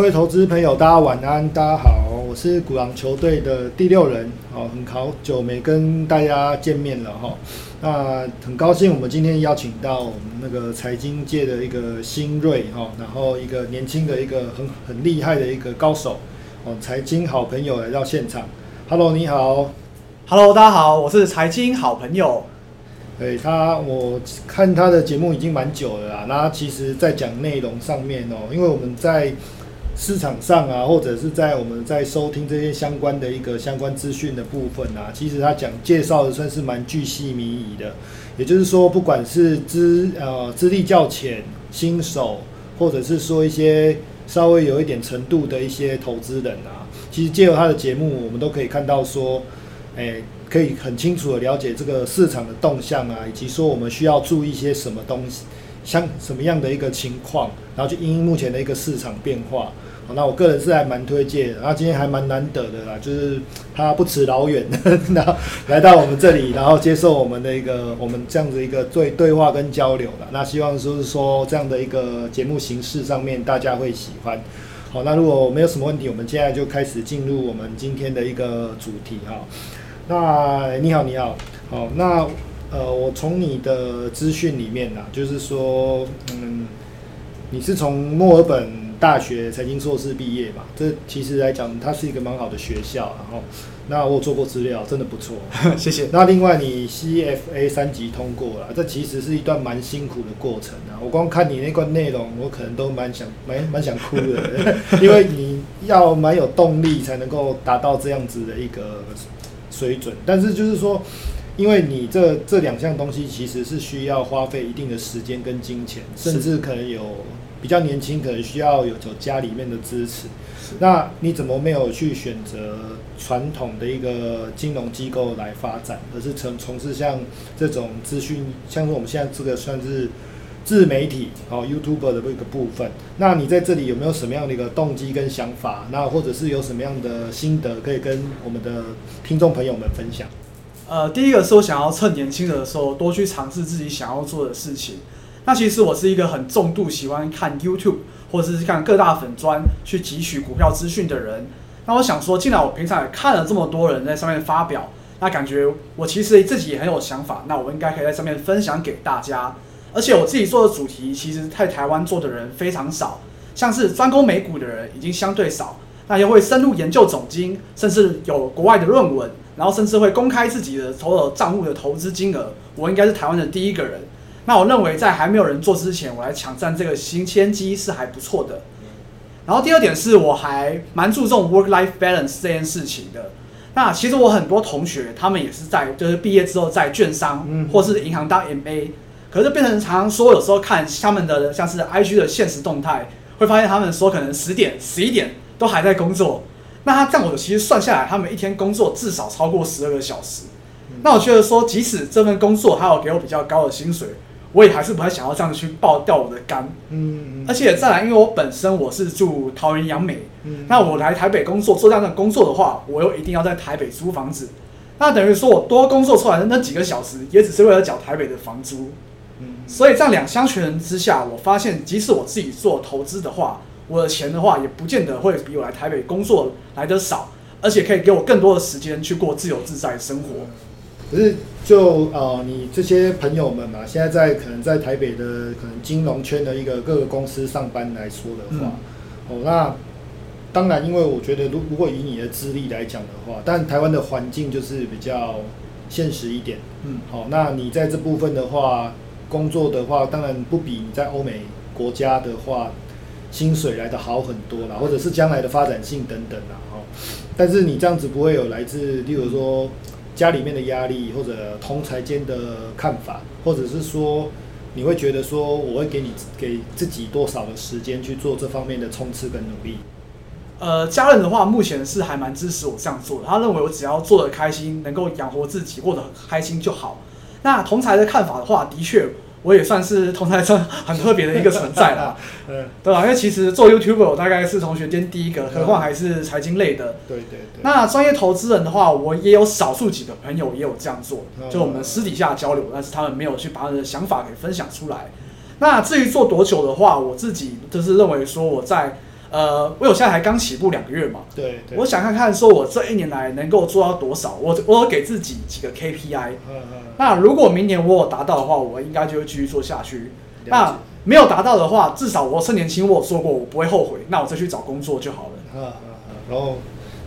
各位投资朋友，大家晚安，大家好，我是古狼球队的第六人，哦，很好久没跟大家见面了哈。那很高兴，我们今天邀请到我们那个财经界的一个新锐哈，然后一个年轻的一个很很厉害的一个高手哦，财经好朋友来到现场。Hello，你好。Hello，大家好，我是财经好朋友。对他，我看他的节目已经蛮久了啦。那其实，在讲内容上面哦，因为我们在市场上啊，或者是在我们在收听这些相关的一个相关资讯的部分啊，其实他讲介绍的算是蛮巨细靡遗的。也就是说，不管是资呃资历较浅、新手，或者是说一些稍微有一点程度的一些投资人啊，其实借由他的节目，我们都可以看到说，诶、可以很清楚的了解这个市场的动向啊，以及说我们需要注意一些什么东西，像什么样的一个情况，然后去因应目前的一个市场变化。那我个人是还蛮推荐的，然后今天还蛮难得的啦，就是他不辞老远，然后来到我们这里，然后接受我们的一个我们这样子一个对对话跟交流了。那希望就是说这样的一个节目形式上面大家会喜欢。好，那如果没有什么问题，我们现在就开始进入我们今天的一个主题哈。那你好，你好，好，那呃，我从你的资讯里面呐、就是说，嗯，你是从墨尔本大学财经硕士毕业嘛？这其实来讲，它是一个蛮好的学校，然后，那我有做过资料，真的不错。谢谢。那另外你 CFA 三级通过了，这其实是一段蛮辛苦的过程啊。我光看你那段内容，我可能都蛮想蛮蛮想哭的，因为你要蛮有动力才能够达到这样子的一个水准。但是就是说，因为你这这两项东西其实是需要花费一定的时间跟金钱，甚至可能有比较年轻，可能需要有有家里面的支持。那你怎么没有去选择传统的一个金融机构来发展，而是从从事像这种资讯，像是我们现在这个算是自媒体哦 YouTuber 的一个部分？那你在这里有没有什么样的一个动机跟想法？那或者是有什么样的心得可以跟我们的听众朋友们分享？呃，第一个是我想要趁年轻的时候多去尝试自己想要做的事情。那其实我是一个很重度喜欢看 YouTube 或者是看各大粉砖去汲取股票资讯的人。那我想说，既然我平常也看了这么多人在上面发表，那感觉我其实自己也很有想法，那我应该可以在上面分享给大家。而且我自己做的主题，其实在台湾做的人非常少，像是专攻美股的人已经相对少，那又会深入研究总经，甚至有国外的论文，然后甚至会公开自己的所有账户的投资金额。我应该是台湾的第一个人。那我认为在还没有人做之前，我来抢占这个新千机是还不错的。然后第二点是我还蛮注重 work-life balance 这件事情的。那其实我很多同学他们也是在就是毕业之后在券商嗯或是银行当 MA，可是变成常常说有时候看他们的像是 IG 的现实动态，会发现他们说可能十点十一点都还在工作。那他这样我其实算下来，他们一天工作至少超过十二个小时。那我觉得说，即使这份工作还有给我比较高的薪水，我也还是不太想要这样去爆掉我的肝。嗯而且再来，因为我本身我是住桃园杨美，嗯那我来台北工作做这样的工作的话，我又一定要在台北租房子，那等于说我多工作出来的那几个小时，也只是为了缴台北的房租。嗯所以这样两相权衡之下，我发现即使我自己做投资的话，我的钱的话也不见得会比我来台北工作来的少，而且可以给我更多的时间去过自由自在的生活。可是就呃，你这些朋友们嘛，现在在可能在台北的可能金融圈的一个各个公司上班来说的话，哦，那当然，因为我觉得如如果以你的资历来讲的话，但台湾的环境就是比较现实一点。嗯，好，那你在这部分的话，工作的话，当然不比你在欧美国家的话，薪水来的好很多啦，或者是将来的发展性等等啦，哈。但是你这样子不会有来自，例如说家里面的压力，或者同财间的看法，或者是说你会觉得说，我会给你给自己多少的时间去做这方面的冲刺跟努力。呃，家人的话目前是还蛮支持我这样做的，他认为我只要做的开心，能够养活自己，过得很开心就好。那同才的看法的话，的确我也算是同台上很特别的一个存在啦，嗯，对吧？因为其实做 YouTuber 我大概是同学间第一个，何况还是财经类的。对对对。那专业投资人的话，我也有少数几个朋友也有这样做嗯，就我们私底下交流，但是他们没有去把他们的想法给分享出来。那至于做多久的话，我自己就是认为说我在呃，我有现在还刚起步两个月嘛，对对，我想看看说我这一年来能够做到多少，我我有给自己几个 KPI。嗯嗯，那如果明年我有达到的话，我应该就会继续做下去。那解没有达到的话，至少我趁年轻，我有说过我不会后悔，那我再去找工作就好了。嗯嗯嗯，然后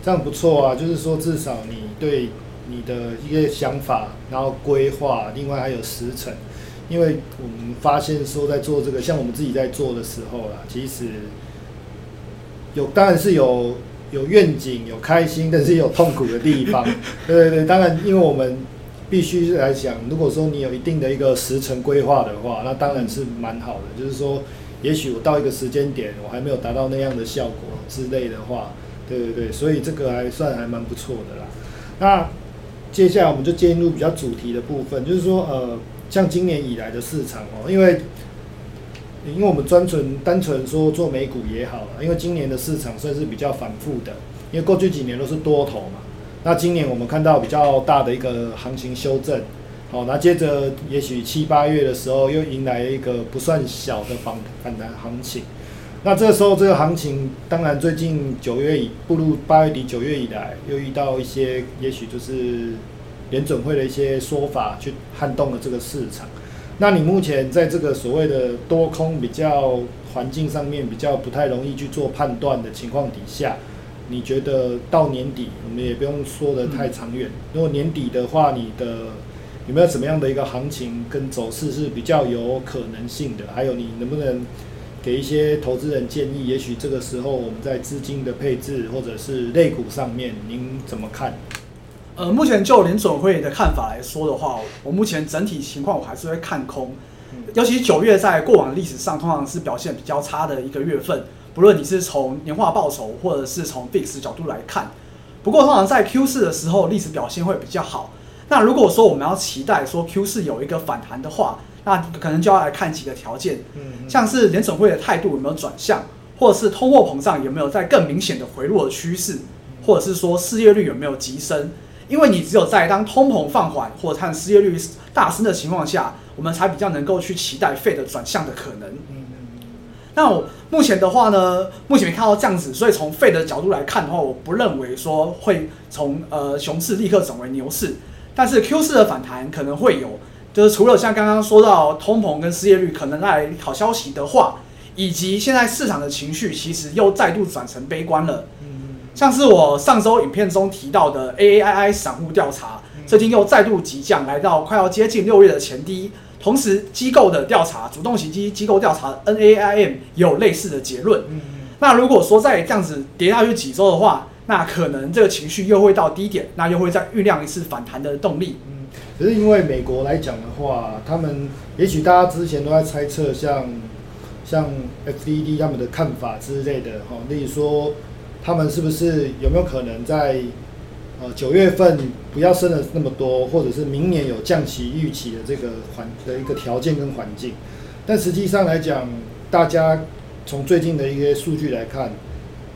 这样不错啊，就是说至少你对你的一些想法，然后规划，另外还有时程，因为我们发现说在做这个，像我们自己在做的时候啦，其实有当然是有有愿景、有开心，但是也有痛苦的地方。对对对，当然因为我们必须来讲，如果说你有一定的一个时程规划的话，那当然是蛮好的。就是说，也许我到一个时间点，我还没有达到那样的效果之类的话，对对对，所以这个还算还蛮不错的啦。那接下来我们就进入比较主题的部分，就是说，呃，像今年以来的市场哦，因为因为我们专纯单纯说做美股也好，因为今年的市场算是比较反复的，因为过去几年都是多头嘛。那今年我们看到比较大的一个行情修正，好，那接着也许七八月的时候又迎来一个不算小的反反弹行情。那这个时候这个行情，当然最近九月以步入八月底九月以来，又遇到一些也许就是联准会的一些说法去撼动了这个市场。那你目前在这个所谓的多空比较环境上面比较不太容易去做判断的情况底下，你觉得到年底，我们也不用说的太长远。如果年底的话，你的有没有什么样的一个行情跟走势是比较有可能性的？还有你能不能给一些投资人建议？也许这个时候我们在资金的配置或者是类股上面，您怎么看？呃，目前就联准会的看法来说的话，我目前整体情况我还是会看空，尤其九月在过往历史上通常是表现比较差的一个月份，不论你是从年化报酬或者是从 VIX 角度来看。不过通常在 Q 四的时候，历史表现会比较好。那如果说我们要期待说 Q 四有一个反弹的话，那可能就要来看几个条件，嗯像是联准会的态度有没有转向，或者是通货膨胀有没有在更明显的回落的趋势，或者是说失业率有没有急升。因为你只有在当通膨放缓或者看失业率大升的情况下，我们才比较能够去期待费的转向的可能。嗯那我目前的话呢，目前没看到这样子，所以从费的角度来看的话，我不认为说会从呃熊市立刻转为牛市，但是 Q 四的反弹可能会有，就是除了像刚刚说到通膨跟失业率可能带来好消息的话，以及现在市场的情绪其实又再度转成悲观了。嗯像是我上周影片中提到的 AAII 散户调查，最近又再度急降，来到快要接近六月的前低。同时，机构的调查，主动型机机构调查 NAIM 也有类似的结论。嗯那如果说再这样子跌下去几周的话，那可能这个情绪又会到低点，那又会再酝酿一次反弹的动力。嗯，可是因为美国来讲的话，他们也许大家之前都在猜测像，像 FDD 他们的看法之类的哈，例如说他们是不是有没有可能在呃九月份不要升了那么多，或者是明年有降息预期的这个环的一个条件跟环境，但实际上来讲，大家从最近的一些数据来看，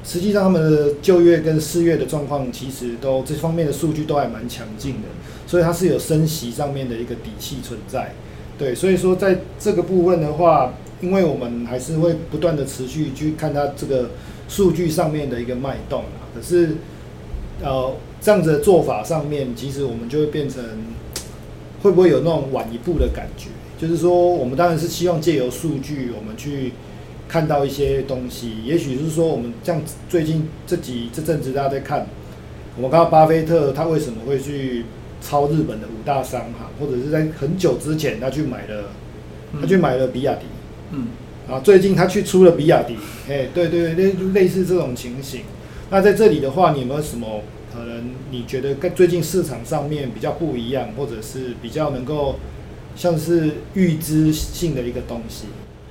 实际上他们的就业跟失业的状况，其实都这方面的数据都还蛮强劲的，所以它是有升息上面的一个底气存在。对，所以说在这个部分的话，因为我们还是会不断的持续去看它这个数据上面的一个脉动啊。可是，呃，这样子的做法上面，其实我们就会变成会不会有那种晚一步的感觉？就是说，我们当然是希望借由数据，我们去看到一些东西。也许是说，我们像最近这几这阵子大家在看，我们看到巴菲特他为什么会去抄日本的五大商行，或者是在很久之前他去买了，他去买了比亚迪，嗯，啊，最近他去出了比亚迪，哎，对对对，类类似这种情形。那在这里的话，你有没有什么可能你觉得跟最近市场上面比较不一样，或者是比较能够像是预知性的一个东西？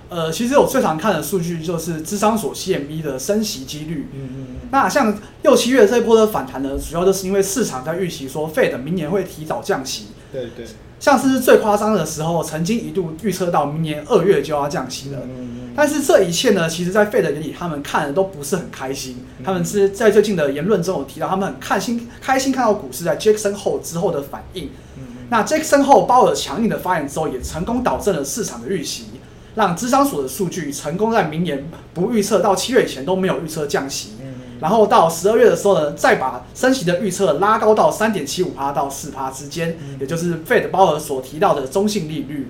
呃，其实我最常看的数据就是智商所 CME 的升息几率。嗯嗯那像六七月这一波的反弹呢，主要就是因为市场在预期说 Fed 明年会提早降息，对对，像是最夸张的时候，曾经一度预测到明年二月就要降息了。嗯但是这一切呢，其实，在 Fed 眼里，他们看的都不是很开心。他们是在最近的言论中有提到，他们很开心开心看到股市在 Jackson 后之后的反应。嗯那 Jackson 后鲍尔强硬的发言之后，也成功导正了市场的预期。让智商所的数据成功在明年不预测到七月以前都没有预测降息，然后到十二月的时候呢，再把升息的预测拉高到三点七五趴到四趴之间，也就是 Fed 鲍尔所提到的中性利率。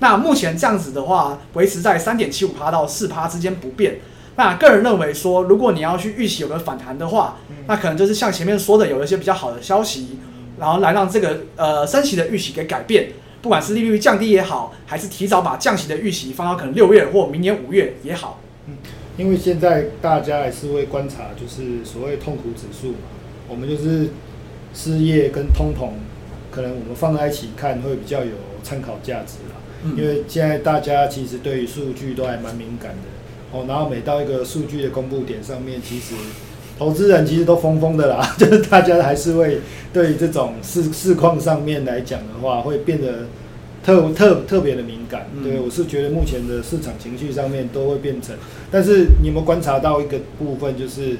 那目前这样子的话，维持在三点七五趴到四趴之间不变。那个人认为说，如果你要去预期有个反弹的话，那可能就是像前面说的，有一些比较好的消息，然后来让这个呃升息的预期给改变。不管是利率降低也好，还是提早把降息的预期放到可能六月或明年五月也好。嗯，因为现在大家还是会观察，就是所谓痛苦指数嘛，我们就是失业跟通膨，可能我们放在一起看会比较有参考价值啦。嗯，因为现在大家其实对于数据都还蛮敏感的哦，然后每到一个数据的公布点上面，其实。投资人其实都疯疯的啦，就是大家还是会对这种市市况上面来讲的话，会变得特特特别的敏感。对我是觉得目前的市场情绪上面都会变成，但是你有没有观察到一个部分，就是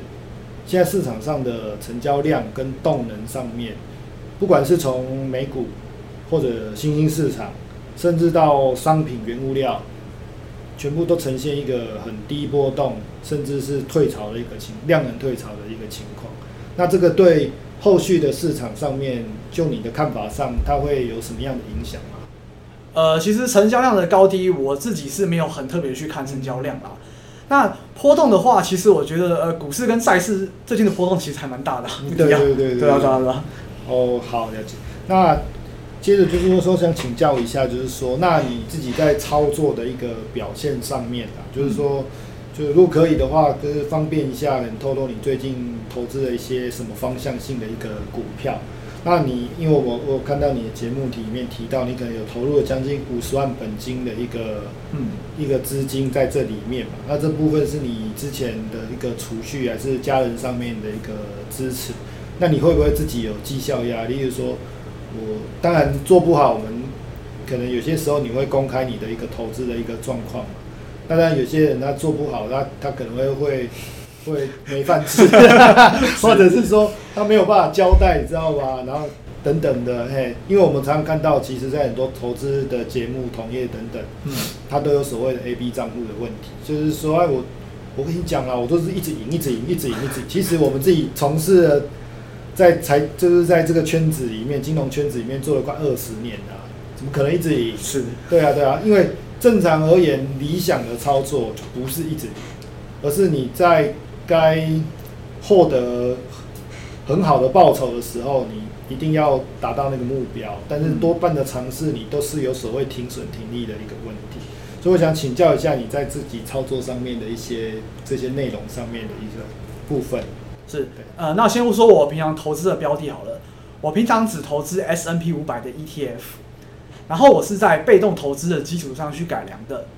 现在市场上的成交量跟动能上面，不管是从美股或者新兴市场，甚至到商品原物料。全部都呈现一个很低波动，甚至是退潮的一个情量能退潮的一个情况。那这个对后续的市场上面，就你的看法上，它会有什么样的影响吗？呃，其实成交量的高低，我自己是没有很特别去看成交量啦。那波动的话，其实我觉得，呃，股市跟债市最近的波动其实还蛮大的。对对对对，对啊对啊对啊。哦，好了解。那接着就是说，想请教一下，就是说，那你自己在操作的一个表现上面啊，就是说，就是如果可以的话，就是方便一下，能透露你最近投资的一些什么方向性的一个股票？那你因为我我看到你的节目里面提到，你可能有投入了将近五十万本金的一个嗯一个资金在这里面嘛？那这部分是你之前的一个储蓄，还是家人上面的一个支持？那你会不会自己有绩效压力？例如说。我当然做不好，我们可能有些时候你会公开你的一个投资的一个状况嘛。当然有些人他做不好，他他可能会会会没饭吃，或者是说他没有办法交代，你知道吧？然后等等的，嘿，因为我们常常看到，其实在很多投资的节目、同业等等，嗯，他都有所谓的 A、B 账户的问题，就是说，哎，我我跟你讲啊，我都是一直赢，一直赢，一直赢，一直。其实我们自己从事。在财就是在这个圈子里面，金融圈子里面做了快二十年了，怎么可能一直赢？是，对啊，对啊，因为正常而言，理想的操作不是一直赢，而是你在该获得很好的报酬的时候，你一定要达到那个目标。但是多半的尝试，你都是有所谓停损停利的一个问题。所以我想请教一下你在自己操作上面的一些这些内容上面的一个部分。是，呃，那先不说我平常投资的标的好了，我平常只投资 S N P 五百的 E T F，然后我是在被动投资的基础上去改良的，嗯，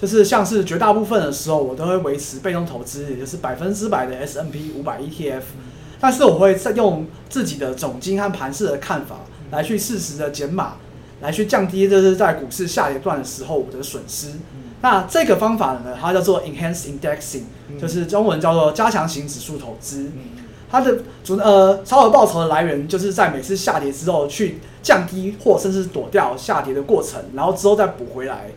就是像是绝大部分的时候，我都会维持被动投资，也就是百分之百的 S M P 五百 E T F，但是我会再用自己的总金和盘势的看法来去适时的减码，来去降低就是在股市下跌段的时候我的损失。那这个方法呢，它叫做 enhance indexing，就是中文叫做加强型指数投资。它的主呃超额报酬的来源，就是在每次下跌之后去降低或甚至躲掉下跌的过程，然后之后再补回来，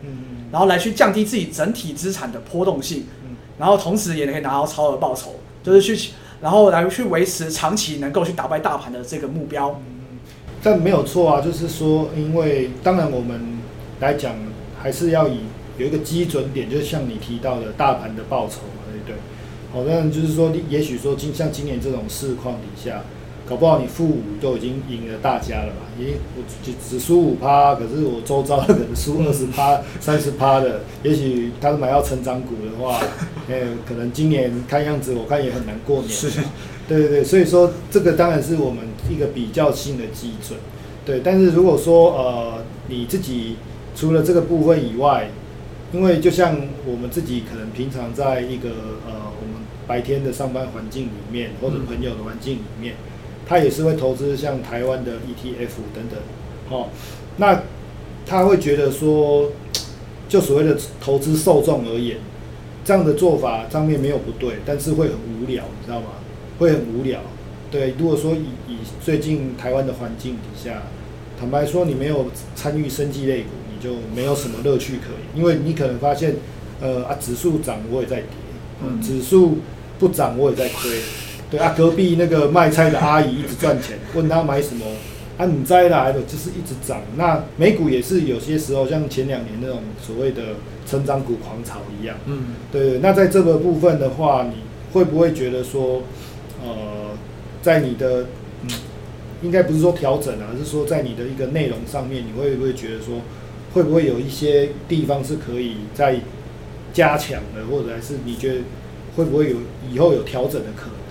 然后来去降低自己整体资产的波动性，然后同时也可以拿到超额报酬，就是去然后来去维持长期能够去打败大盘的这个目标。但没有错啊，就是说，因为当然我们来讲还是要以。有一个基准点，就是像你提到的大盘的报酬嘛，对不对？好，那就是说，也许说今像今年这种市况底下，搞不好你负五都已经赢了大家了吧？咦，我只只输五趴，可是我周遭的可能输二十趴、三十趴的，也许他买到成长股的话，哎，可能今年看样子我看也很难过年。是，对对对，所以说这个当然是我们一个比较性的基准。对，但是如果说呃你自己除了这个部分以外，因为就像我们自己可能平常在一个呃我们白天的上班环境里面，或者朋友的环境里面，他也是会投资像台湾的 ETF 等等，哦，那他会觉得说，就所谓的投资受众而言，这样的做法上面没有不对，但是会很无聊，你知道吗？会很无聊。对，如果说以以最近台湾的环境底下，坦白说，你没有参与生技类股。你就没有什么乐趣可言，因为你可能发现，呃啊，指数涨我也在跌，嗯指数不涨我也在亏，对啊，隔壁那个卖菜的阿姨一直赚钱，问他买什么，啊，你摘来的就是一直涨。那美股也是有些时候像前两年那种所谓的成长股狂潮一样，嗯，对，那在这个部分的话，你会不会觉得说，呃，在你的嗯，应该不是说调整啊，而是说在你的一个内容上面，你会不会觉得说，会不会有一些地方是可以再加强的，或者还是你觉得会不会有以后有调整的可能？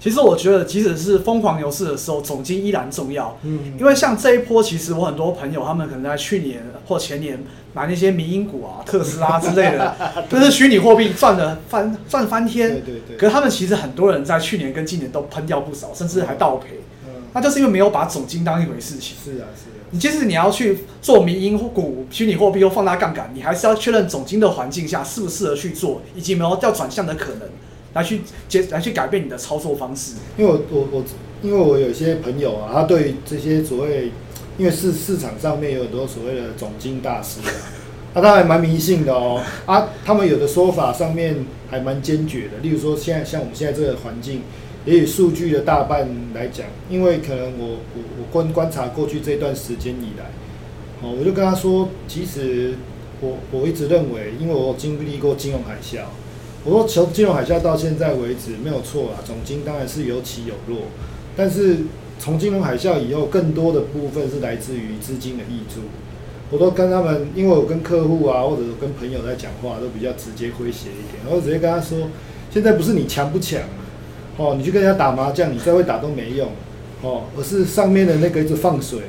其实我觉得，即使是疯狂牛市的时候，总金依然重要。嗯因为像这一波，其实我很多朋友他们可能在去年或前年买那些民营股啊、特斯拉之类的，就是虚拟货币赚的翻赚翻对天。对对对，可是他们其实很多人在去年跟今年都喷掉不少，甚至还倒赔。嗯，那就是因为没有把总金当一回事情。是啊是啊，你即使你要去做民营股、虚拟货币又放大杠杆，你还是要确认总金的环境下适不适合去做，以及有没有要转向的可能，来去接来去改变你的操作方式。因为我我我，因为我有一些朋友啊，他对于这些所谓，因为市市场上面有很多所谓的总经大师啊，啊，他还蛮迷信的哦，啊，他们有的说法上面还蛮坚决的，例如说现在像我们现在这个环境，也以数据的大半来讲，因为可能我我我观观察过去这段时间以来，哦，我就跟他说，其实我我一直认为，因为我经历过金融海啸。我说从金融海啸到现在为止没有错啊，总金当然是有起有落，但是从金融海啸以后，更多的部分是来自于资金的溢出。我都跟他们，因为我跟客户啊，或者跟朋友在讲话，都比较直接诙谐一点，我直接跟他说，现在不是你强不强，哦，你去跟人家打麻将，你再会打都没用，哦，而是上面的那个一直放水，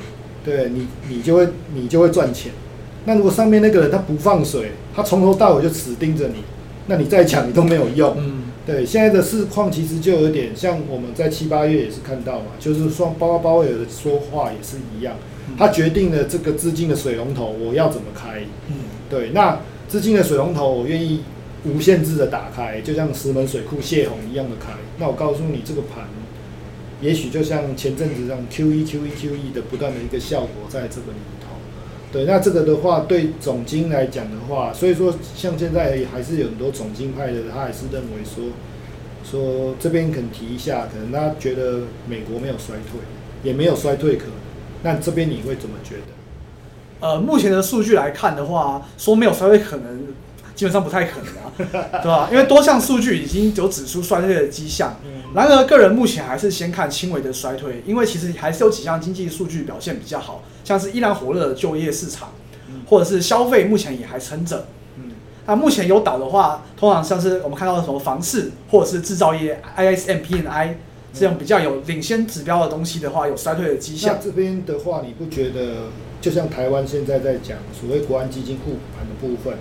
对你，你就会你就会赚钱。那如果上面那个人他不放水，他从头到尾就死盯着你，那你再抢你都没有用。嗯，对，现在的市况其实就有点像我们在七八月也是看到嘛，就是说包括鲍威尔的说话也是一样，他决定了这个资金的水龙头我要怎么开。嗯，对，那资金的水龙头我愿意无限制的打开，就像石门水库泄洪一样的开。那我告诉你，这个盘也许就像前阵子这样 Q E Q E Q E 的不断的一个效果在这个里头。对，那这个的话，对总经来讲的话，所以说像现在还是有很多总经派的，他还是认为说，说这边肯提一下，可能他觉得美国没有衰退，也没有衰退可能。那这边你会怎么觉得？呃，目前的数据来看的话，说没有衰退可能，基本上不太可能啊，对吧？因为多项数据已经有指出衰退的迹象。嗯，然而，个人目前还是先看轻微的衰退，因为其实还是有几项经济数据表现比较好，像是依然火热的就业市场，或者是消费目前也还撑着。嗯那目前有倒的话，通常像是我们看到的什么房市或者是制造业 ISM P N I 这种比较有领先指标的东西的话，有衰退的迹那象。这边的话，你不觉得就像台湾现在在讲所谓国安基金护盘的部分，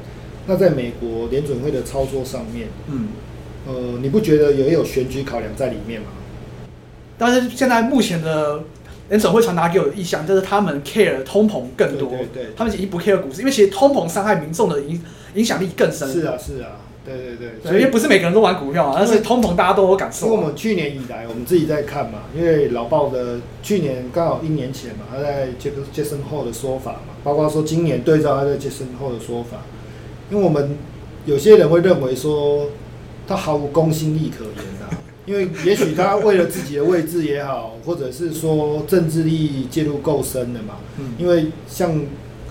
那在美国联准会的操作上面，嗯，呃，你不觉得也有选举考量在里面吗？但是现在目前的联总会传达给我的意向，就是他们 care 通膨更多，对对对他们已经不 care 股市，因为其实通膨伤害民众的影影响力更深。是啊，是啊，对对对，对，因为不是每个人都玩股票啊，但是通膨大家都有感受因为。我们去年以来，我们自己在看嘛，因为老鲍的去年刚好一年前嘛，他在杰克杰森后的说法嘛，包括说今年对照他在杰森后的说法，因为我们有些人会认为说他毫无公信力可言啊，因为也许他为了自己的位置也好，或者是说政治利益介入够深了嘛，嗯因为像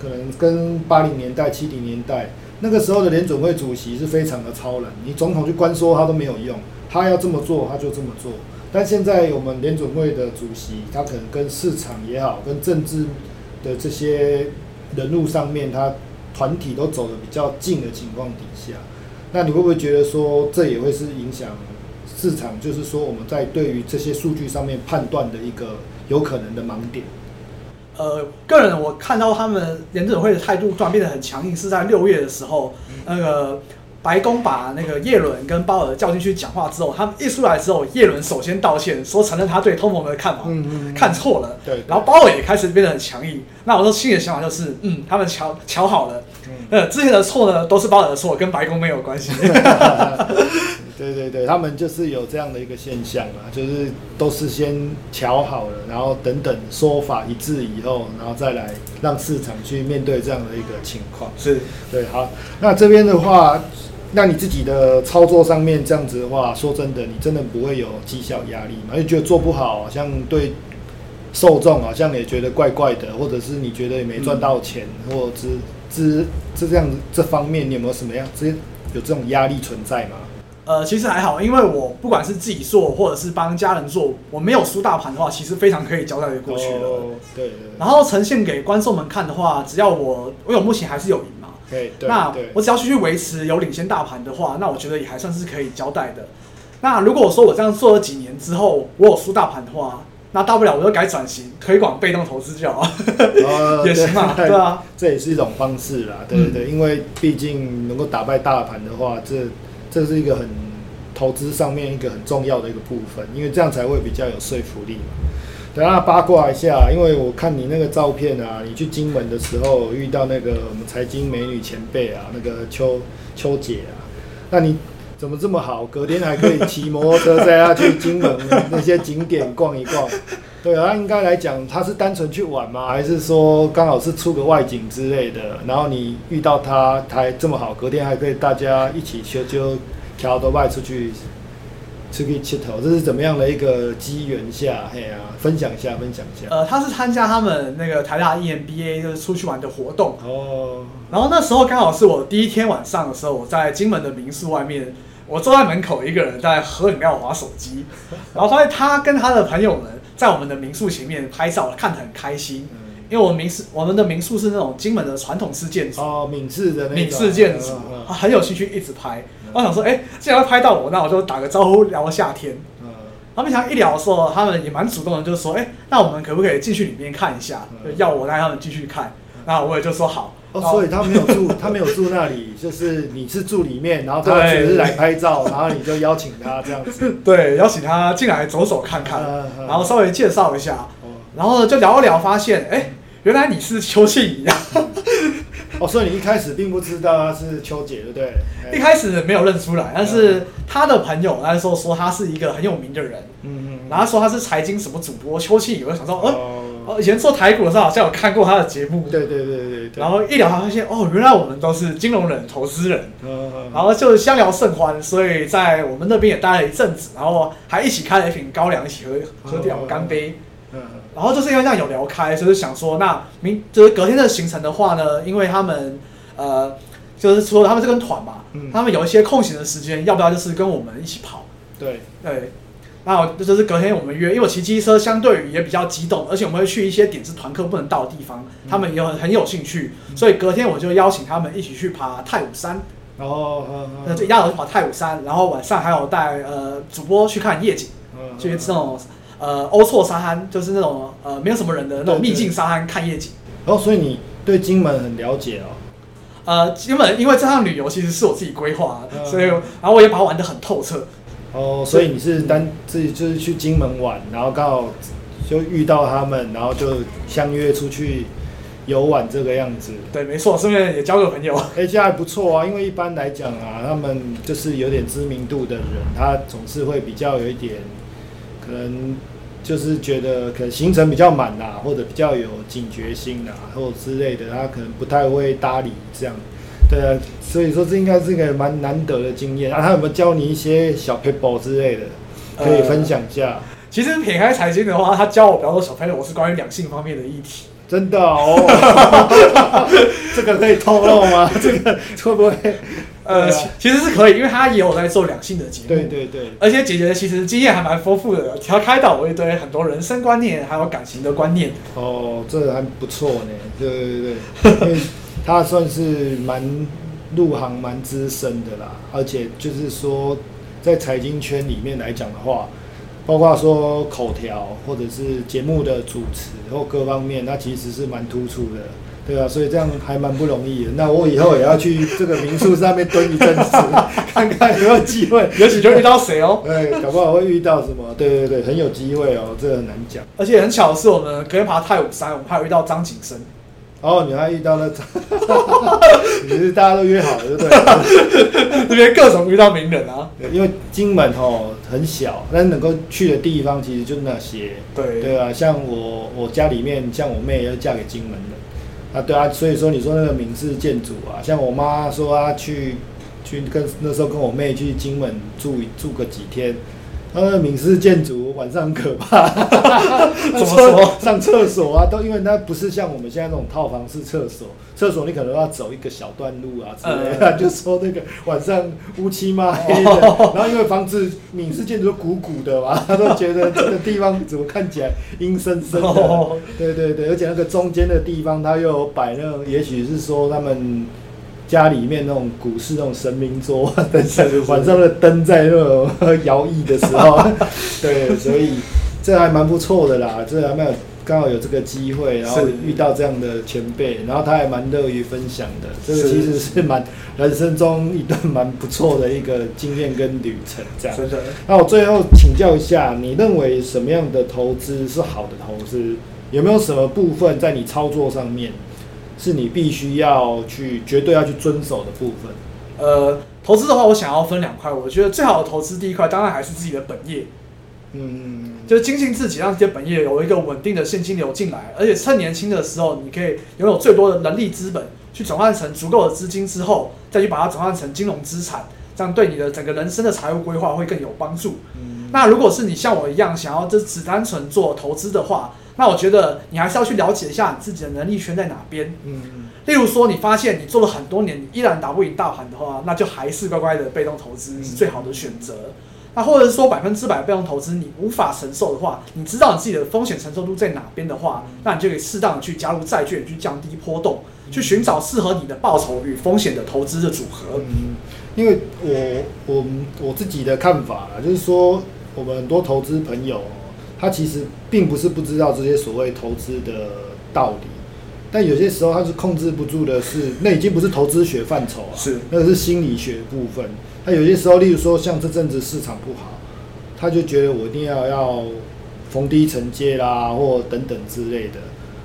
可能跟八零年代、七零年代那个时候的联准会主席是非常的超人，你总统去关说他都没有用，他要这么做他就这么做。但现在我们联准会的主席，他可能跟市场也好，跟政治的这些人物上面，他团体都走得比较近的情况底下，那你会不会觉得说这也会是影响市场？就是说我们在对于这些数据上面判断的一个有可能的盲点。呃，个人我看到他们联准会的态度突然变得很强硬，是在六月的时候，那个白宫把那个耶伦跟鲍尔叫进去讲话之后，他们一出来之后，耶伦首先道歉，说承认他对通膨的看法、嗯嗯看错了，对，然后鲍尔也开始变得很强硬。那我说心里的想法就是，嗯，他们瞧瞧好了，嗯呃，之前的错呢都是鲍尔的错，跟白宫没有关系。对对对，他们就是有这样的一个现象啊，就是都是先瞧好了，然后等等说法一致以后，然后再来让市场去面对这样的一个情况。是，对，好，那这边的话，那你自己的操作上面这样子的话，说真的，你真的不会有绩效压力吗？就觉得做不好，好像对受众好像也觉得怪怪的，或者是你觉得也没赚到钱，或者是这这这样子这方面，你有没有什么样这有这种压力存在吗？呃，其实还好，因为我不管是自己做或者是帮家人做，我没有输大盘的话，其实非常可以交代的过去了。哦对对对，然后呈现给观众们看的话，只要我，我目前还是有赢嘛，对对那我只要继续维持有领先大盘的话，那我觉得也还算是可以交代的。那如果说我这样做了几年之后，我有输大盘的话，那大不了我就改转型推广被动投资就好，哦 也行嘛，对对啊，这也是一种方式啦，对对对，因为毕竟能够打败大盘的话，这这是一个很投资上面一个很重要的一个部分，因为这样才会比较有说服力嘛。等下八卦一下，因为我看你那个照片啊，你去金门的时候遇到那个我们财经美女前辈啊，那个邱邱姐啊，那你怎么这么好？隔天还可以骑摩托车带他去金门那些景点逛一逛。对啊，那应该来讲，他是单纯去玩吗？还是说刚好是出个外景之类的？然后你遇到他，他还这么好，隔天还可以大家一起就就调都外出去出去吃头，这是怎么样的一个机缘下？嘿啊，分享一下，分享一下。呃，他是参加他们那个台大 E EMBA 就是出去玩的活动，哦，然后那时候刚好是我第一天晚上的时候，我在金门的民宿外面，我坐在门口一个人在喝饮料、划手机，然后发现他跟他的朋友们在我们的民宿前面拍照，看得很开心。嗯因为我们民宿我们的民宿是那种金门的传统式建筑，哦，闽式的那种闽式建筑嗯，他很有兴趣一直拍。我想说，哎，既然要拍到我，那我就打个招呼聊夏天。嗯他们想一聊的时候，他们也蛮主动的，就是说，哎，那我们可不可以进去里面看一下？要我带他们进去看。那我也就说好。哦，所以他没有住，他没有住那里，就是你是住里面，然后他对只是来拍照，然后你就邀请他这样子。对，邀请他进来走走看看，然后稍微介绍一下，哦然后就聊一聊，发现哎，原来你是邱庆怡啊！哦，所以你一开始并不知道他是邱姐，对不对？哎一开始没有认出来，但是他的朋友那时候说他是一个很有名的人，嗯嗯，然后说他是财经什么主播邱庆怡，我就想说，哦，哦，哦以前做台股的时候好像有看过他的节目，对对对对对，然后一聊发现哦，原来我们都是金融人、投资人，嗯，嗯然后就相聊甚欢，所以在我们那边也待了一阵子，然后还一起开了一瓶高粱一起喝喝掉哦干杯。嗯然后就是因为这样有聊开，所以就想说，那明就是隔天的行程的话呢，因为他们呃，就是说他们这跟团嘛，嗯。他们有一些空闲的时间，要不要就是跟我们一起跑？对，对，那我就是隔天我们约，因为我骑机车相对于也比较激动，而且我们会去一些点是团客不能到的地方，嗯他们也很很有兴趣，所以隔天我就邀请他们一起去爬太武山，然后嗯那就一大早去爬太武山，然后晚上还有带呃主播去看夜景。嗯去这种呃欧错沙滩，就是那种呃没有什么人的那种秘境沙滩看夜景。然后所以你对金门很了解哦，呃，金门因为这趟旅游其实是我自己规划，嗯所以然后我也把它玩得很透彻。哦，所以你是单自己就是去金门玩，然后刚好就遇到他们，然后就相约出去游玩这个样子。对，没错，顺便也交个朋友。哎，这样还不错啊，因为一般来讲啊，他们就是有点知名度的人，他总是会比较有一点，可能就是觉得可能行程比较满啦，或者比较有警觉心啦，或者之类的，他可能不太会搭理这样。对啊，所以说这应该是一个蛮难得的经验啊。他有没有教你一些小 paper 之类的，可以分享一下？其实撇开财经的话，他教我比较多小朋友，我是关于两性方面的议题。真的哦，这个可以透露吗？这个会不会？呃，其其实是可以，因为他也有在做两性的节目。对对对，而且姐姐其实经验还蛮丰富的，她开导我一堆很多人生观念，还有感情的观念。哦，这还不错呢。对对对，他算是蛮入行蛮资深的啦，而且就是说在财经圈里面来讲的话，包括说口条或者是节目的主持或各方面，那其实是蛮突出的。对啊，所以这样还蛮不容易的。那我以后也要去这个民宿上面蹲一阵子，看看有没有机会。也许就遇到谁哦。对，搞不好会遇到什么？对对对，很有机会哦，这个很难讲。而且很巧的是，我们隔天爬太武山，我们还有遇到张景生。哦，你还遇到了，你是大家都约好了，对不对？这边各种遇到名人啊。因为金门哦很小，但能够去的地方其实就那些。对对啊，像我我家里面，像我妹要嫁给金门的，啊对啊，所以说你说那个闽式建筑啊，像我妈说她去去跟那时候跟我妹去金门住住个几天。他说闽式建筑晚上很可怕，怎么说？上厕所啊，都因为那不是像我们现在那种套房式厕所，厕所你可能要走一个小段路啊之类的。就说那个晚上乌漆嘛黑的，然后因为房子闽式建筑鼓鼓的嘛，他都觉得这个地方怎么看起来阴森森的。对对对，而且那个中间的地方，他又摆那种，也许是说他们。家里面那种股市那种神明桌，灯晚上的灯在那种摇曳的时候，对，所以这还蛮不错的啦。这还蛮有刚好有这个机会，然后遇到这样的前辈，然后他还蛮乐于分享的。这个其实是蛮人生中一段蛮不错的一个经验跟旅程。这样，那我最后请教一下，你认为什么样的投资是好的投资？有没有什么部分在你操作上面？是你必须要去绝对要去遵守的部分。呃，投资的话，我想要分两块。我觉得最好的投资，第一块当然还是自己的本业。嗯，就是精进自己，让自己的本业有一个稳定的现金流进来，而且趁年轻的时候，你可以拥有最多的人力资本，去转换成足够的资金之后，再去把它转换成金融资产，这样对你的整个人生的财务规划会更有帮助。嗯，那如果是你像我一样想要就只单纯做投资的话，那我觉得你还是要去了解一下你自己的能力圈在哪边。嗯，例如说你发现你做了很多年，你依然打不赢大盘的话，那就还是乖乖的被动投资是最好的选择。那或者是说百分之百被动投资你无法承受的话，你知道你自己的风险承受度在哪边的话，那你就可以适当的去加入债券，去降低波动，去寻找适合你的报酬与风险的投资的组合。嗯，因为我我我自己的看法啊，就是说我们很多投资朋友。他其实并不是不知道这些所谓投资的道理，但有些时候他是控制不住的，是那已经不是投资学范畴啊，是那个是心理学部分。他有些时候，例如说像这阵子市场不好，他就觉得我一定要要逢低承接啦，或等等之类的，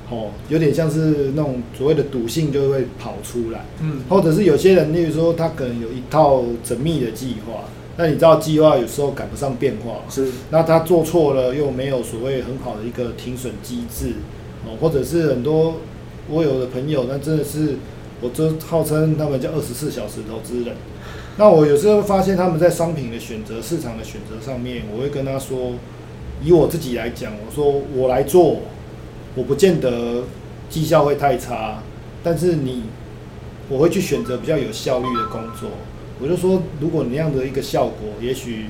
哦，有点像是那种所谓的赌性就会跑出来，嗯，或者是有些人，例如说他可能有一套缜密的计划。那你知道计划有时候赶不上变化，是。那他做错了又没有所谓很好的一个停损机制，哦，或者是很多我有的朋友，那真的是，我就号称他们叫二十四小时投资人。那我有时候发现他们在商品的选择、市场的选择上面，我会跟他说，以我自己来讲，我说我来做，我不见得绩效会太差，但是你，我会去选择比较有效率的工作。我就说，如果那样的一个效果，也许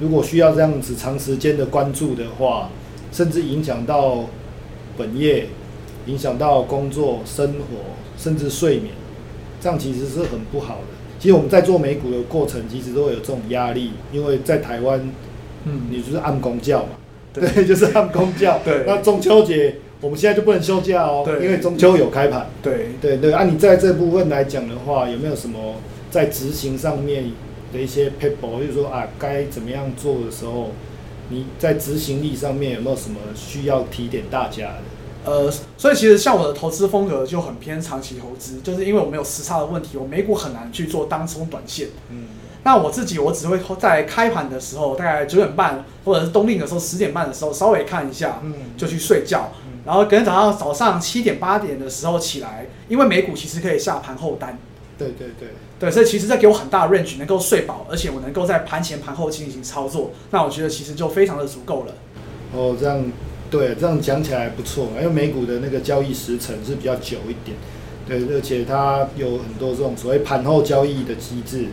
如果需要这样子长时间的关注的话，甚至影响到本业，影响到工作、生活，甚至睡眠，这样其实是很不好的。其实我们在做美股的过程，其实都会有这种压力，因为在台湾，嗯，你就是按公教嘛，对，就是按公教。对，那中秋节我们现在就不能休假哦，因为中秋有开盘。对，对对。按你在这部分来讲的话，有没有什么？在执行上面的一些 paper，就是说啊，该怎么样做的时候，你在执行力上面有没有什么需要提点大家的？呃，所以其实像我的投资风格就很偏长期投资，就是因为我没有时差的问题，我美股很难去做当冲短线。嗯，那我自己我只会在开盘的时候，大概九点半或者是冬令的时候十点半的时候稍微看一下，嗯，就去睡觉，然后隔天早上早上七点八点的时候起来，因为美股其实可以下盘后单。对对对。对，所以其实这给我很大的 range，能够睡饱，而且我能够在盘前盘后进行操作，那我觉得其实就非常的足够了。哦，这样对，这样讲起来不错，因为美股的那个交易时程是比较久一点，对，而且它有很多这种所谓盘后交易的机制，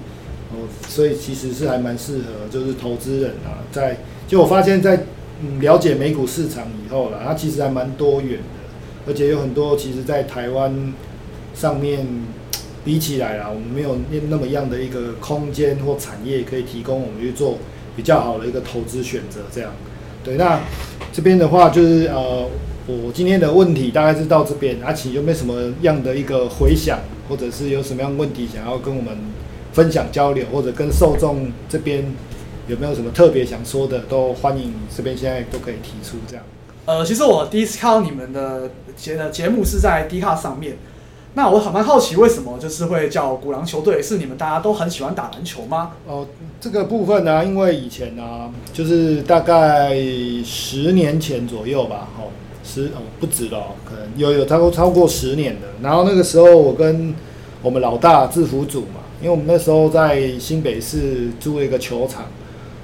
哦，所以其实是还蛮适合就是投资人啊，在就我发现，在了解美股市场以后了，它其实还蛮多元的，而且有很多其实在台湾上面。比起来啦，我们没有那那么样的一个空间或产业可以提供我们去做比较好的一个投资选择。这样，对，那这边的话就是呃，我今天的问题大概是到这边。阿奇有没有什么样的一个回想，或者是有什么样问题想要跟我们分享交流，或者跟受众这边有没有什么特别想说的，都欢迎这边现在都可以提出这样。呃，其实我第一次看到你们的节的节目是在 D 卡上面。那我很蛮好奇，为什么就是会叫鼓狼球队？是你们大家都很喜欢打篮球吗？哦，这个部分呢，因为以前呢，就是大概十年前左右吧，哦，十哦不止了，可能有有超过超过十年的。然后那个时候，我跟我们老大制服组嘛，因为我们那时候在新北市租了一个球场。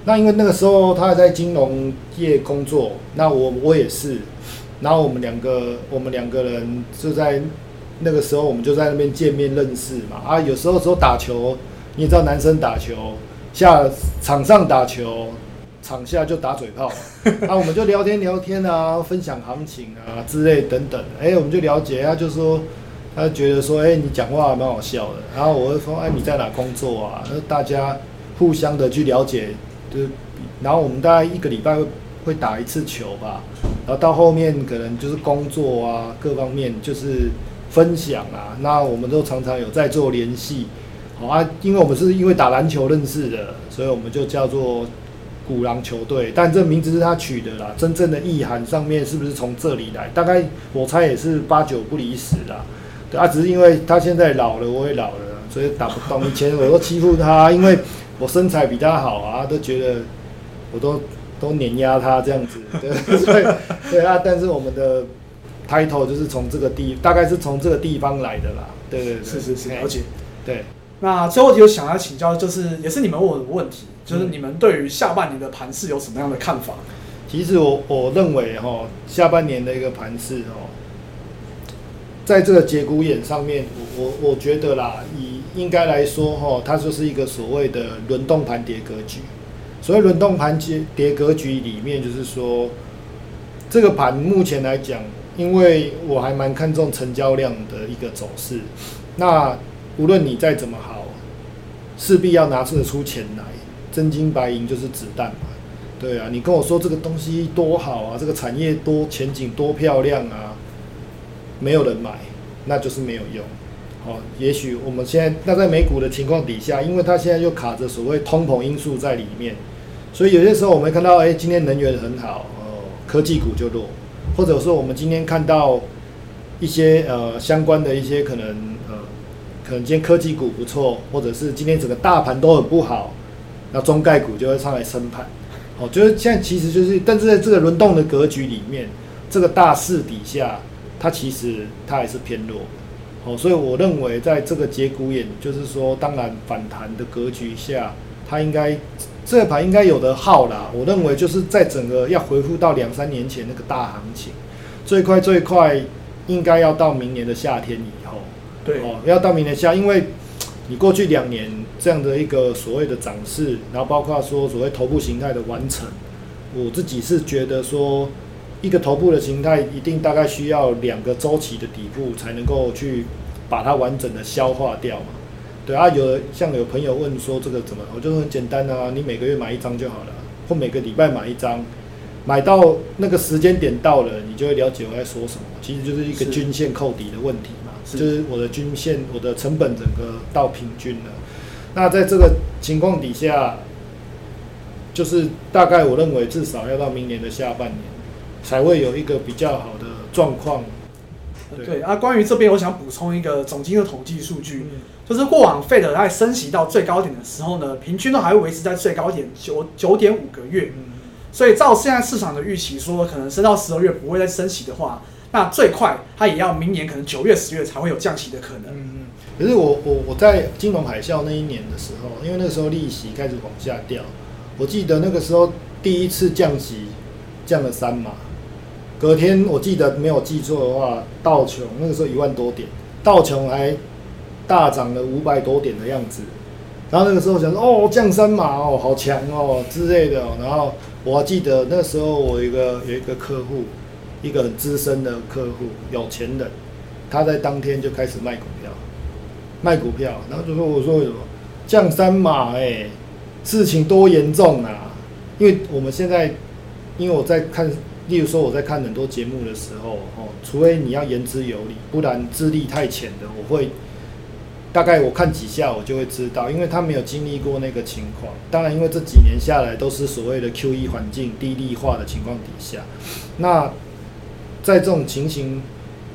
那因为那个时候他还在金融业工作，那我我也是，然后我们两个我们两个人就在那个时候我们就在那边见面认识嘛啊，有时候时候打球，你也知道男生打球下场上打球，场下就打嘴炮，啊我们就聊天聊天啊，分享行情啊之类等等，哎我们就了解，他就说他觉得说哎你讲话蛮好笑的，然后我就说哎你在哪工作啊？那大家互相的去了解。就，然后我们大概一个礼拜会会打一次球吧，然后到后面可能就是工作啊，各方面就是分享啊，那我们都常常有在做联系，好啊，因为我们是因为打篮球认识的，所以我们就叫做鼓狼球队，但这名字是他取的啦，真正的意涵上面是不是从这里来？大概我猜也是八九不离十啦，对啊，只是因为他现在老了，我也老了，所以打不动，以前我都欺负他，因为。我身材比他好啊，都觉得我都都碾压他这样子，对对啊。但是我们的 title 就是从这个地，大概是从这个地方来的啦，对对对，是是是，了解。对，那最后就想要请教，就是也是你们问我的问题，就是你们对于下半年的盘势有什么样的看法？其实我我认为哈，下半年的一个盘势哦，在这个节骨眼上面，我我我觉得啦，以应该来说，哈，它就是一个所谓的轮动盘跌格局。所谓轮动盘跌跌格局里面，就是说，这个盘目前来讲，因为我还蛮看重成交量的一个走势。那无论你再怎么好，势必要拿出出钱来，真金白银就是子弹嘛。对啊，你跟我说这个东西多好啊，这个产业多前景多漂亮啊，没有人买，那就是没有用。哦，也许我们现在那在美股的情况底下，因为它现在又卡着所谓通膨因素在里面，所以有些时候我们看到，哎，今天能源很好，哦，科技股就弱，或者说我们今天看到一些呃相关的一些可能呃，可能今天科技股不错，或者是今天整个大盘都很不好，那中概股就会上来升盘。哦，就是现在其实就是，但是在这个轮动的格局里面，这个大势底下，它其实它还是偏弱。哦，所以我认为在这个节骨眼，就是说，当然反弹的格局下，它应该这盘应该有的号啦。我认为就是在整个要回复到两三年前那个大行情，最快最快应该要到明年的夏天以后。对，哦，要到明年夏，因为 你过去两年这样的一个所谓的涨势，然后包括说所谓头部形态的完成，我自己是觉得说。一个头部的形态一定大概需要两个周期的底部才能够去把它完整的消化掉嘛？对啊，有像有朋友问说这个怎么？我就说很简单啊，你每个月买一张就好了，或每个礼拜买一张，买到那个时间点到了，你就会了解我在说什么。其实就是一个均线扣底的问题嘛，就是我的均线，我的成本整个到平均了。那在这个情况底下，就是大概我认为至少要到明年的下半年。才会有一个比较好的状况。对啊，关于这边，我想补充一个总金的统计数据，就是过往费德在升息到最高点的时候呢，平均都还会维持在最高点九九点五个月。所以照现在市场的预期说，可能升到十二月不会再升息的话，那最快它也要明年可能九月、十月才会有降息的可能。嗯嗯。可是我我我在金融海啸那一年的时候，因为那个时候利息开始往下掉，我记得那个时候第一次降息降了三码。隔天我记得没有记错的话，道琼那个时候一万多点，道琼还大涨了五百多点的样子。然后那个时候想说，哦，降三码哦，好强哦之类的。然后我还记得那时候我一个有一个客户，一个很资深的客户，有钱人，他在当天就开始卖股票，卖股票。然后就说我说为什么降三码？哎，事情多严重啊！因为我们现在，因为我在看。例如说，我在看很多节目的时候，哦，除非你要言之有理，不然资历太浅的，我会大概我看几下，我就会知道，因为他没有经历过那个情况。当然，因为这几年下来都是所谓的 Q E 环境低利化的情况底下，那在这种情形，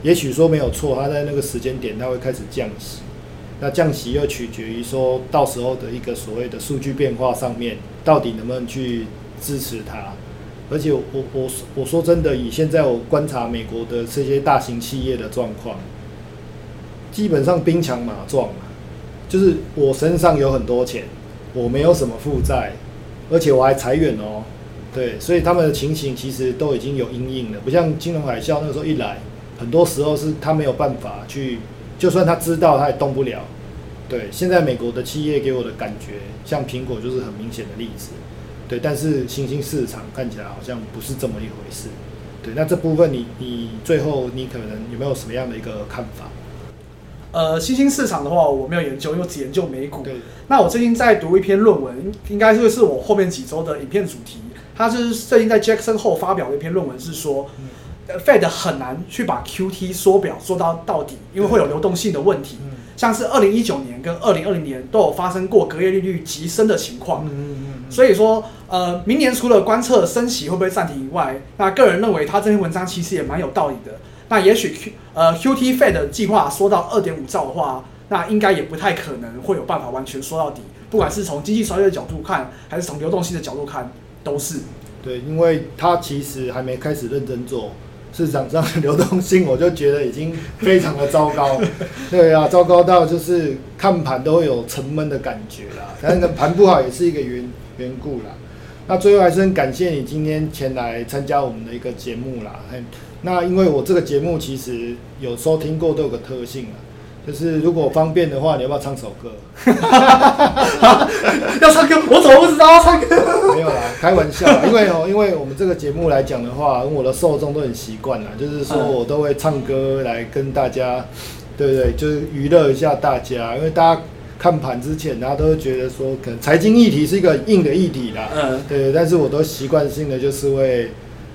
也许说没有错，他在那个时间点他会开始降息。那降息又取决于说到时候的一个所谓的数据变化上面，到底能不能去支持它。而且我我我说真的，以现在我观察美国的这些大型企业的状况，基本上兵强马壮啊，就是我身上有很多钱，我没有什么负债，而且我还裁员哦，对，所以他们的情形其实都已经有阴影了，不像金融海啸那个时候一来，很多时候是他没有办法去，就算他知道他也动不了。对，现在美国的企业给我的感觉，像苹果就是很明显的例子。对，但是新兴市场看起来好像不是这么一回事。对，那这部分你你最后你可能有没有什么样的一个看法？呃，新兴市场的话，我没有研究，因为只研究美股。对。那我最近在读一篇论文，应该会是我后面几周的影片主题。它是最近在 Jackson 后发表的一篇论文，是说，Fed 很难去把 QT 缩表做到到底，因为会有流动性的问题。像是二零一九年跟二零二零年都有发生过隔夜利率急升的情况，所以说，呃，明年除了观测升息会不会暂停以外，那个人认为他这篇文章其实也蛮有道理的。那也许 Q 呃 QT Fed 计划缩到二点五兆的话，那应该也不太可能会有办法完全缩到底，不管是从经济衰退的角度看，还是从流动性的角度看，都是。对，因为他其实还没开始认真做。市场上的流动性，我就觉得已经非常的糟糕。对啊，糟糕到就是看盘都会有沉闷的感觉啦。但是盘不好也是一个缘缘故啦。那最后还是很感谢你今天前来参加我们的一个节目啦。那因为我这个节目其实有收听过都有个特性啊。就是如果方便的话，你要不要唱首歌？要唱歌？我怎么不知道要唱歌？没有啦，开玩笑。因为哦，因为我们这个节目来讲的话，我的受众都很习惯啦，就是说我都会唱歌来跟大家，对不对？就是娱乐一下大家。因为大家看盘之前，大家都会觉得说，可能财经议题是一个硬的议题啦。嗯，对。但是我都习惯性的就是会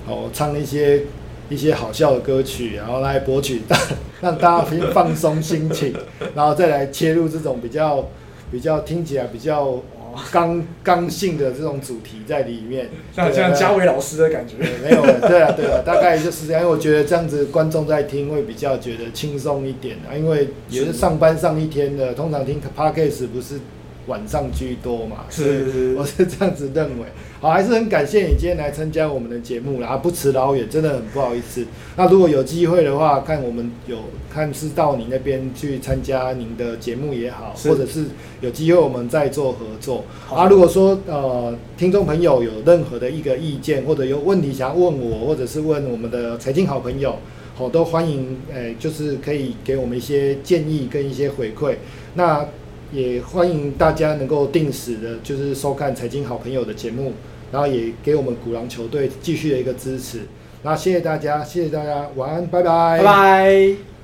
哦唱一些。一些好笑的歌曲，然后来博取大，让大家先放松心情，然后再来切入这种比较比较听起来比较 刚刚性的这种主题在里面，像像嘉伟老师的感觉，没有，对啊对啊，大概就是这样。因为我觉得这样子观众在听会比较觉得轻松一点啊，因为也是上班上一天的，通常听 podcast 不是。晚上居多嘛，是，我是这样子认为。好，还是很感谢你今天来参加我们的节目啦，不辞劳远，真的很不好意思。那如果有机会的话，看我们有看是到你那边去参加您的节目也好，或者是有机会我们再做合作。啊，如果说呃听众朋友有任何的一个意见或者有问题想要问我，或者是问我们的财经好朋友，好都欢迎，诶，就是可以给我们一些建议跟一些回馈。那也欢迎大家能够定时的，就是收看财经好朋友的节目，然后也给我们鼓狼球队继续的一个支持。那谢谢大家，谢谢大家，晚安，拜拜，拜拜。